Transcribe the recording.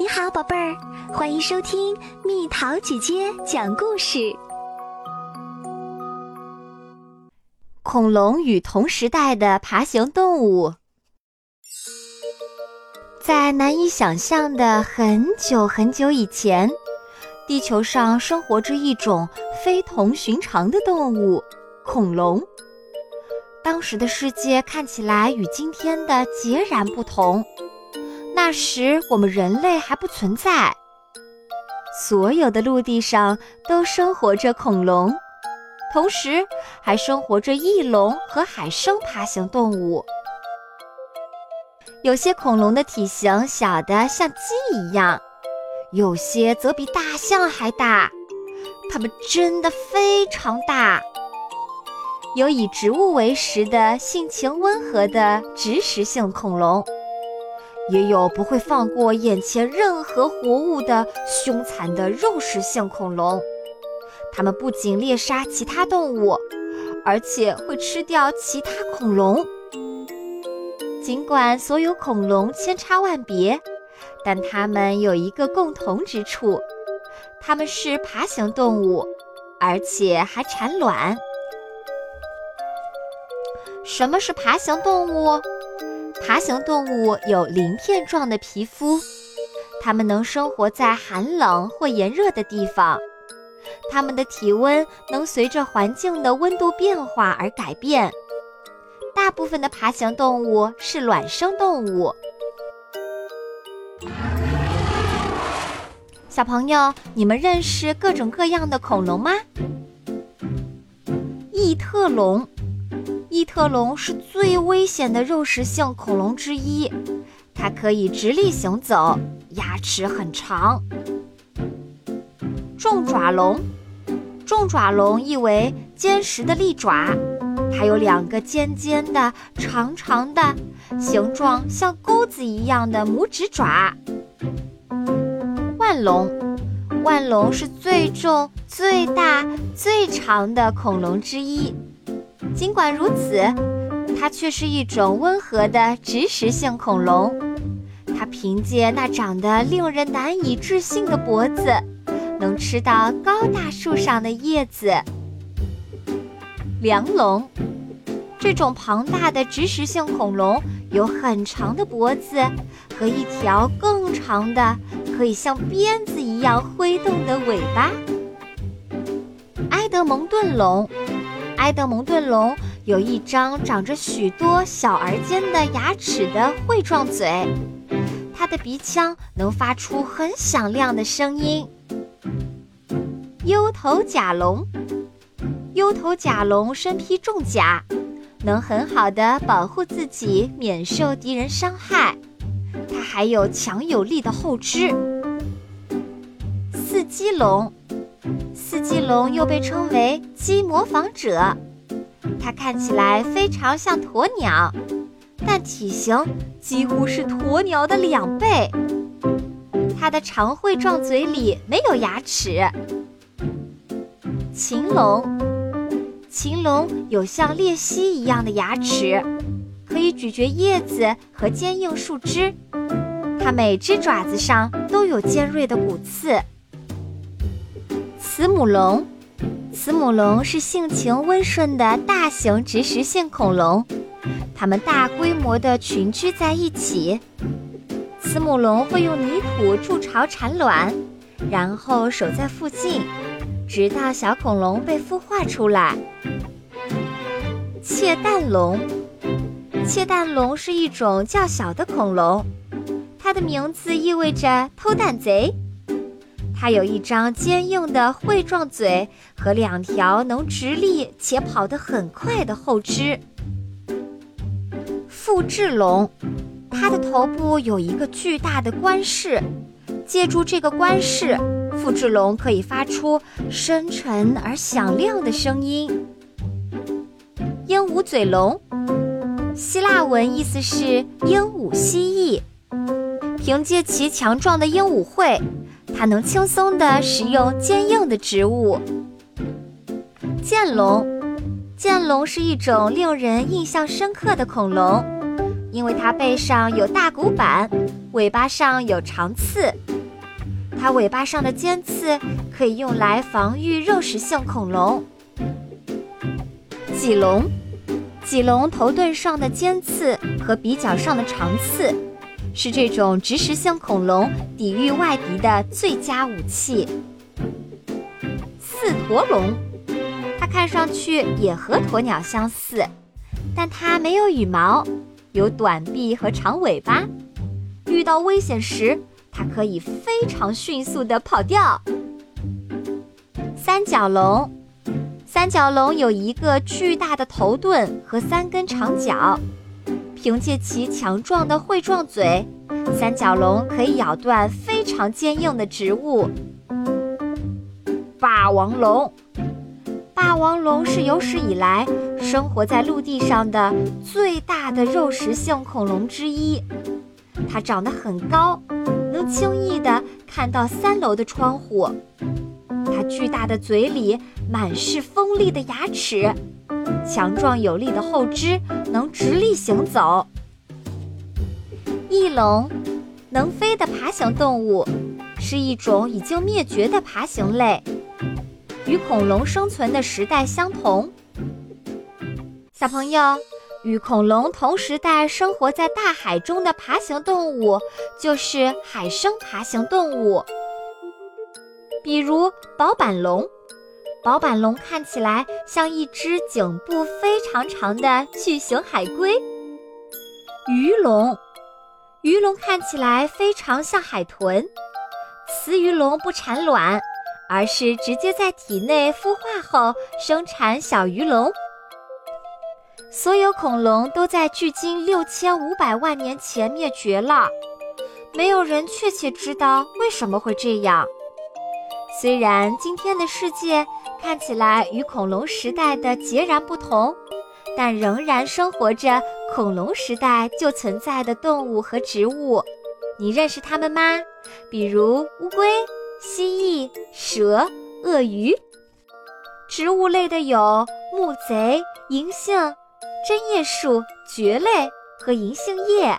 你好，宝贝儿，欢迎收听蜜桃姐姐讲故事。恐龙与同时代的爬行动物，在难以想象的很久很久以前，地球上生活着一种非同寻常的动物——恐龙。当时的世界看起来与今天的截然不同。那时我们人类还不存在，所有的陆地上都生活着恐龙，同时还生活着翼龙和海生爬行动物。有些恐龙的体型小的像鸡一样，有些则比大象还大，它们真的非常大。有以植物为食的性情温和的植食性恐龙。也有不会放过眼前任何活物的凶残的肉食性恐龙，它们不仅猎杀其他动物，而且会吃掉其他恐龙。尽管所有恐龙千差万别，但它们有一个共同之处：它们是爬行动物，而且还产卵。什么是爬行动物？爬行动物有鳞片状的皮肤，它们能生活在寒冷或炎热的地方，它们的体温能随着环境的温度变化而改变。大部分的爬行动物是卵生动物。小朋友，你们认识各种各样的恐龙吗？异特龙。异特龙是最危险的肉食性恐龙之一，它可以直立行走，牙齿很长。重爪龙，重爪龙意为坚实的利爪，它有两个尖尖的、长长的、形状像钩子一样的拇指爪。腕龙，腕龙是最重、最大、最长的恐龙之一。尽管如此，它却是一种温和的植食性恐龙。它凭借那长得令人难以置信的脖子，能吃到高大树上的叶子。梁龙，这种庞大的植食性恐龙有很长的脖子和一条更长的、可以像鞭子一样挥动的尾巴。埃德蒙顿龙。埃德蒙顿龙有一张长着许多小而尖的牙齿的喙状嘴，它的鼻腔能发出很响亮的声音。优头甲龙，优头甲龙身披重甲，能很好的保护自己免受敌人伤害。它还有强有力的后肢。四脊龙。四脊龙又被称为鸡模仿者，它看起来非常像鸵鸟，但体型几乎是鸵鸟的两倍。它的长喙状嘴里没有牙齿。禽龙，禽龙有像鬣蜥一样的牙齿，可以咀嚼叶子和坚硬树枝。它每只爪子上都有尖锐的骨刺。慈母龙，慈母龙是性情温顺的大型植食性恐龙，它们大规模的群居在一起。慈母龙会用泥土筑巢产卵，然后守在附近，直到小恐龙被孵化出来。窃蛋龙，窃蛋龙是一种较小的恐龙，它的名字意味着偷蛋贼。它有一张坚硬的喙状嘴和两条能直立且跑得很快的后肢。复制龙，它的头部有一个巨大的冠饰，借助这个冠饰，复制龙可以发出深沉而响亮的声音。鹦鹉嘴龙，希腊文意思是鹦鹉蜥蜴，凭借其强壮的鹦鹉喙。它能轻松地食用坚硬的植物。剑龙，剑龙是一种令人印象深刻的恐龙，因为它背上有大骨板，尾巴上有长刺。它尾巴上的尖刺可以用来防御肉食性恐龙。棘龙，棘龙头盾上的尖刺和鼻角上的长刺，是这种植食性恐龙抵御外敌的最佳武器。四驼龙，它看上去也和鸵鸟相似，但它没有羽毛，有短臂和长尾巴。遇到危险时，它可以非常迅速地跑掉。三角龙，三角龙有一个巨大的头盾和三根长角，凭借其强壮的喙状嘴，三角龙可以咬断非常坚硬的植物。霸王龙，霸王龙是有史以来生活在陆地上的最大的肉食性恐龙之一，它长得很高。能轻易地看到三楼的窗户，它巨大的嘴里满是锋利的牙齿，强壮有力的后肢能直立行走。翼龙，能飞的爬行动物，是一种已经灭绝的爬行类，与恐龙生存的时代相同。小朋友。与恐龙同时代生活在大海中的爬行动物，就是海生爬行动物。比如宝板龙，宝板龙看起来像一只颈部非常长的巨型海龟。鱼龙，鱼龙看起来非常像海豚。雌鱼龙不产卵，而是直接在体内孵化后生产小鱼龙。所有恐龙都在距今六千五百万年前灭绝了，没有人确切知道为什么会这样。虽然今天的世界看起来与恐龙时代的截然不同，但仍然生活着恐龙时代就存在的动物和植物。你认识它们吗？比如乌龟、蜥蜴、蛇、鳄鱼。植物类的有木贼、银杏。针叶树、蕨类和银杏叶。